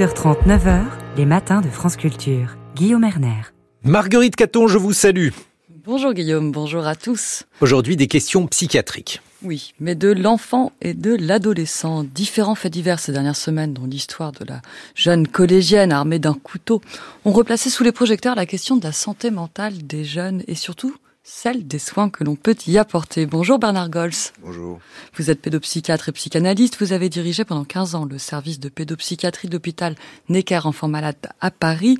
h 9h, les matins de France Culture. Guillaume Erner. Marguerite Caton, je vous salue. Bonjour Guillaume, bonjour à tous. Aujourd'hui, des questions psychiatriques. Oui, mais de l'enfant et de l'adolescent. Différents faits divers ces dernières semaines, dont l'histoire de la jeune collégienne armée d'un couteau, ont replacé sous les projecteurs la question de la santé mentale des jeunes et surtout celle des soins que l'on peut y apporter. Bonjour Bernard Gols. Bonjour. Vous êtes pédopsychiatre et psychanalyste. Vous avez dirigé pendant 15 ans le service de pédopsychiatrie de l'hôpital Necker Enfants Malades à Paris.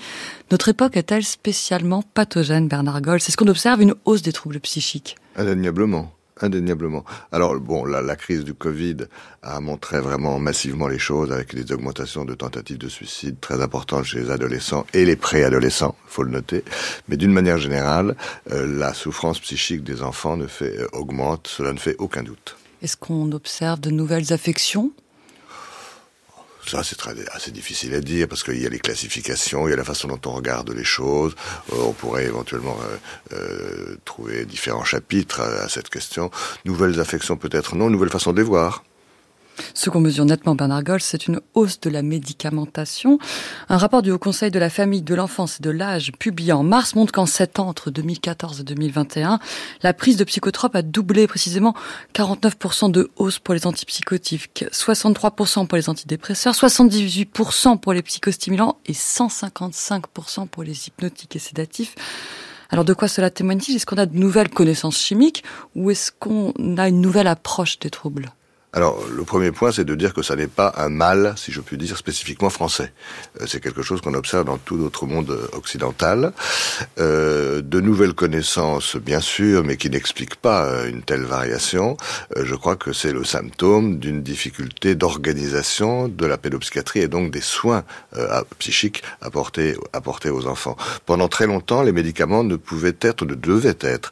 Notre époque est-elle spécialement pathogène, Bernard Gols Est-ce qu'on observe une hausse des troubles psychiques? Indéniablement indéniablement. Alors bon, la, crise du Covid a montré vraiment massivement les choses avec des augmentations de tentatives de suicide très importantes chez les adolescents et les préadolescents, faut le noter. Mais d'une manière générale, euh, la souffrance psychique des enfants ne fait euh, augmente, cela ne fait aucun doute. Est-ce qu'on observe de nouvelles affections? Ça, c'est très, assez difficile à dire parce qu'il y a les classifications, il y a la façon dont on regarde les choses. Euh, on pourrait éventuellement euh, euh, trouver différents chapitres à, à cette question. Nouvelles affections peut-être non, nouvelles façons de les voir. Ce qu'on mesure nettement, Bernard Gold, c'est une hausse de la médicamentation. Un rapport du Haut Conseil de la famille, de l'enfance et de l'âge, publié en mars, montre qu'en 7 ans, entre 2014 et 2021, la prise de psychotropes a doublé précisément 49% de hausse pour les antipsychotiques, 63% pour les antidépresseurs, 78% pour les psychostimulants et 155% pour les hypnotiques et sédatifs. Alors de quoi cela témoigne-t-il? Est-ce qu'on a de nouvelles connaissances chimiques ou est-ce qu'on a une nouvelle approche des troubles? Alors, le premier point, c'est de dire que ça n'est pas un mal, si je puis dire, spécifiquement français. Euh, c'est quelque chose qu'on observe dans tout notre monde occidental. Euh, de nouvelles connaissances, bien sûr, mais qui n'expliquent pas euh, une telle variation. Euh, je crois que c'est le symptôme d'une difficulté d'organisation de la pédopsychiatrie et donc des soins euh, psychiques apportés, apportés aux enfants. Pendant très longtemps, les médicaments ne pouvaient être, ne devaient être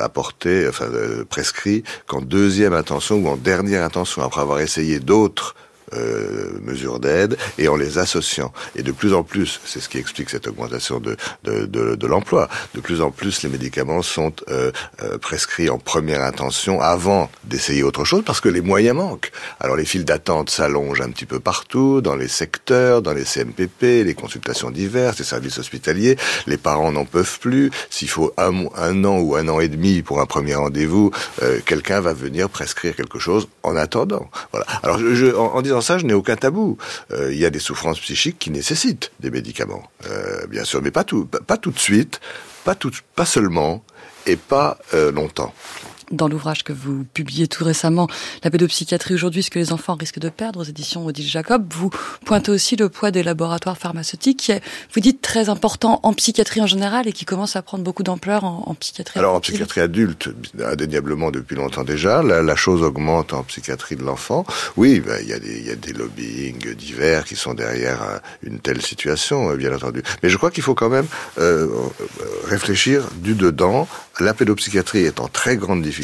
apportés, enfin prescrits qu'en deuxième intention ou en dernière intention après avoir essayé d'autres euh, mesures d'aide et en les associant. Et de plus en plus, c'est ce qui explique cette augmentation de, de, de, de l'emploi, de plus en plus les médicaments sont euh, euh, prescrits en première intention avant d'essayer autre chose parce que les moyens manquent. Alors les files d'attente s'allongent un petit peu partout, dans les secteurs, dans les CMPP, les consultations diverses, les services hospitaliers, les parents n'en peuvent plus. S'il faut un, an ou un an et demi pour un premier rendez-vous, euh, quelqu'un va venir prescrire quelque chose en attendant. Voilà. Alors je, je, en disant ça, je aucun tabou. Euh, il y a des souffrances psychiques qui nécessitent des médicaments, euh, bien sûr, mais pas tout, pas tout de suite, pas seulement, et pas euh, longtemps dans l'ouvrage que vous publiez tout récemment, La pédopsychiatrie aujourd'hui, ce que les enfants risquent de perdre aux éditions Odile Jacob, vous pointez aussi le poids des laboratoires pharmaceutiques qui est, vous dites, très important en psychiatrie en général et qui commence à prendre beaucoup d'ampleur en, en, psychiatrie Alors en psychiatrie adulte, indéniablement depuis longtemps déjà, la, la chose augmente en psychiatrie de l'enfant. Oui, ben, il, y a des, il y a des lobbying divers qui sont derrière euh, une telle situation, euh, bien entendu. Mais je crois qu'il faut quand même euh, réfléchir du dedans. La pédopsychiatrie est en très grande difficulté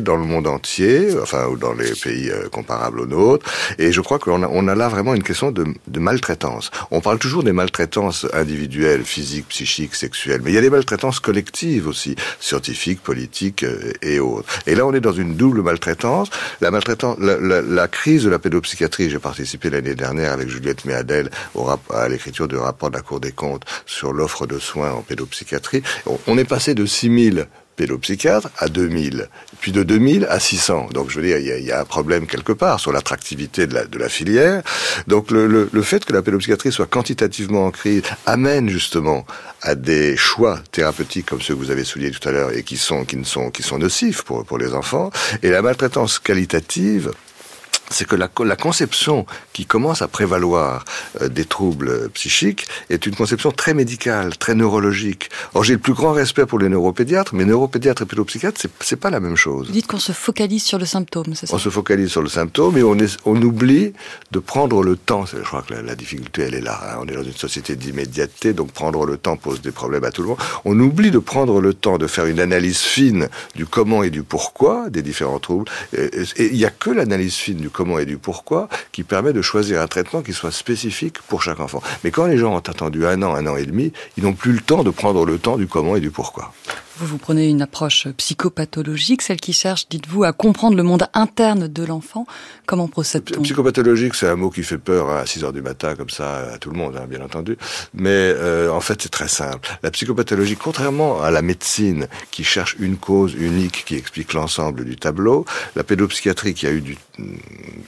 dans le monde entier, enfin ou dans les pays euh, comparables aux nôtres. Et je crois qu'on a, on là vraiment une question de, maltraitance. On parle toujours des maltraitances individuelles, physiques, psychiques, sexuelles, mais il y a des maltraitances collectives aussi, scientifiques, politiques euh, et autres. Et là, on est dans une double maltraitance. La maltraitance, la, crise de la pédopsychiatrie. J'ai participé l'année dernière avec Juliette Méadel à l'écriture du rapport de la Cour des comptes sur l'offre de soins en pédopsychiatrie. On est passé de 6000 pédopsychiatres à 2000, puis de 2000 à 600. Donc je veux dire, il y a, un problème quelque part sur l'attractivité de la, filière. Donc le, fait que la pédopsychiatrie soit quantitativement en crise amène justement à des choix thérapeutiques comme ceux que vous avez soulignés tout à l'heure et qui sont qui ne sont qui sont nocifs pour pour les enfants. Et la maltraitance qualitative c'est que la, la, conception qui commence à prévaloir euh, des troubles psychiques est une conception très médicale, très neurologique. Or, j'ai le plus grand respect pour les neuropédiatres, mais neuropédiatres et pédopsychiatres, c'est pas la même chose. Vous dites qu'on se focalise sur le symptôme, c'est ça? On se focalise sur le symptôme et on, est, on oublie de prendre le temps. Je crois que la, la difficulté, elle est là. Hein. On est dans une société d'immédiateté, donc prendre le temps pose des problèmes à tout le monde. On oublie de prendre le temps de faire une analyse fine du comment et du pourquoi des différents troubles. Et il n'y a que l'analyse fine du comment et du pourquoi qui permet de choisir un traitement qui soit spécifique pour chaque enfant. Mais quand les gens ont attendu un an, un an et demi, ils n'ont plus le temps de prendre le temps du comment et du pourquoi. Vous, vous prenez une approche psychopathologique, celle qui cherche, dites-vous, à comprendre le monde interne de l'enfant. Comment procède-t-on? Psychopathologique, c'est un mot qui fait peur à 6 heures du matin, comme ça, à tout le monde, hein, bien entendu. Mais euh, en fait, c'est très simple. La psychopathologie, contrairement à la médecine, qui cherche une cause unique qui explique l'ensemble du tableau, la pédopsychiatrie, qui a eu du,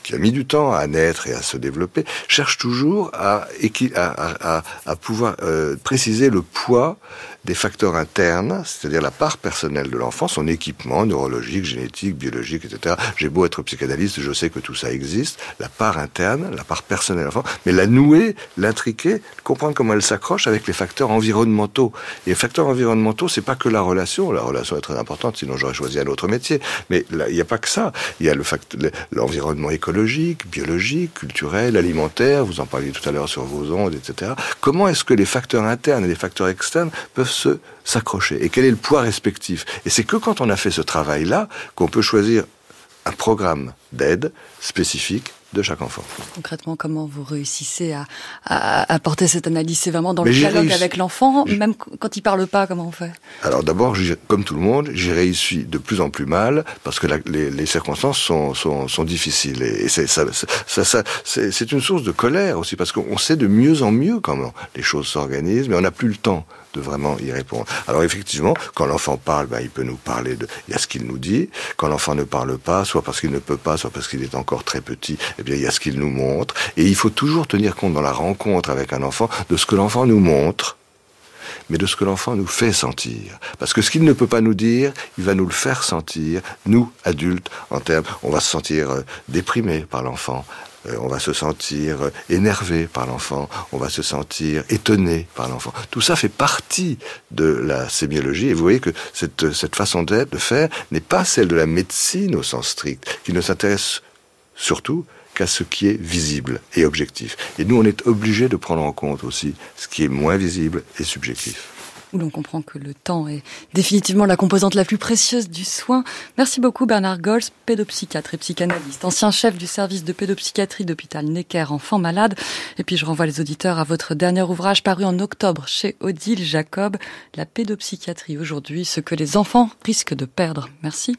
qui a mis du temps à naître et à se développer, cherche toujours à, à, à, à pouvoir euh, préciser le poids des facteurs internes, c'est-à-dire la part personnelle de l'enfant, son équipement neurologique, génétique, biologique, etc. J'ai beau être psychanalyste, je sais que tout ça existe, la part interne, la part personnelle de l'enfant, mais la nouer, l'intriquer, comprendre comment elle s'accroche avec les facteurs environnementaux. Et les facteurs environnementaux, c'est pas que la relation, la relation est très importante, sinon j'aurais choisi un autre métier, mais il n'y a pas que ça. Il y a le l'environnement écologique, biologique, culturel, alimentaire, vous en parliez tout à l'heure sur vos ondes, etc. Comment est-ce que les facteurs internes et les facteurs externes peuvent se s'accrocher? Et quel est le poids respectif. Et c'est que quand on a fait ce travail-là qu'on peut choisir un programme d'aide spécifique de chaque enfant. Concrètement, comment vous réussissez à, à, apporter cette analyse? C'est vraiment dans le dialogue avec l'enfant, même quand il parle pas, comment on fait? Alors d'abord, comme tout le monde, j'ai réussi de plus en plus mal parce que les, les, circonstances sont, sont, sont, difficiles et, c'est ça, ça, ça c'est une source de colère aussi parce qu'on sait de mieux en mieux comment les choses s'organisent, mais on n'a plus le temps de vraiment y répondre. Alors effectivement, quand l'enfant parle, ben, il peut nous parler de, il y a ce qu'il nous dit. Quand l'enfant ne parle pas, soit parce qu'il ne peut pas, soit parce qu'il est encore très petit, eh bien il y a ce qu'il nous montre. Et il faut toujours tenir compte dans la rencontre avec un enfant de ce que l'enfant nous montre mais de ce que l'enfant nous fait sentir. Parce que ce qu'il ne peut pas nous dire, il va nous le faire sentir, nous, adultes, en termes, on va se sentir euh, déprimé par l'enfant, on va se sentir énervé par l'enfant, on va se sentir étonné par l'enfant. Tout ça fait partie de la sémiologie et vous voyez que cette, cette façon d'être, de faire, n'est pas celle de la médecine au sens strict, qui ne s'intéresse surtout qu'à ce qui est visible et objectif. Et nous, on est obligé de prendre en compte aussi ce qui est moins visible et subjectif où l'on comprend que le temps est définitivement la composante la plus précieuse du soin. Merci beaucoup Bernard Gols, pédopsychiatre et psychanalyste, ancien chef du service de pédopsychiatrie d'hôpital Necker Enfants Malades. Et puis je renvoie les auditeurs à votre dernier ouvrage paru en octobre chez Odile Jacob, La pédopsychiatrie aujourd'hui, ce que les enfants risquent de perdre. Merci.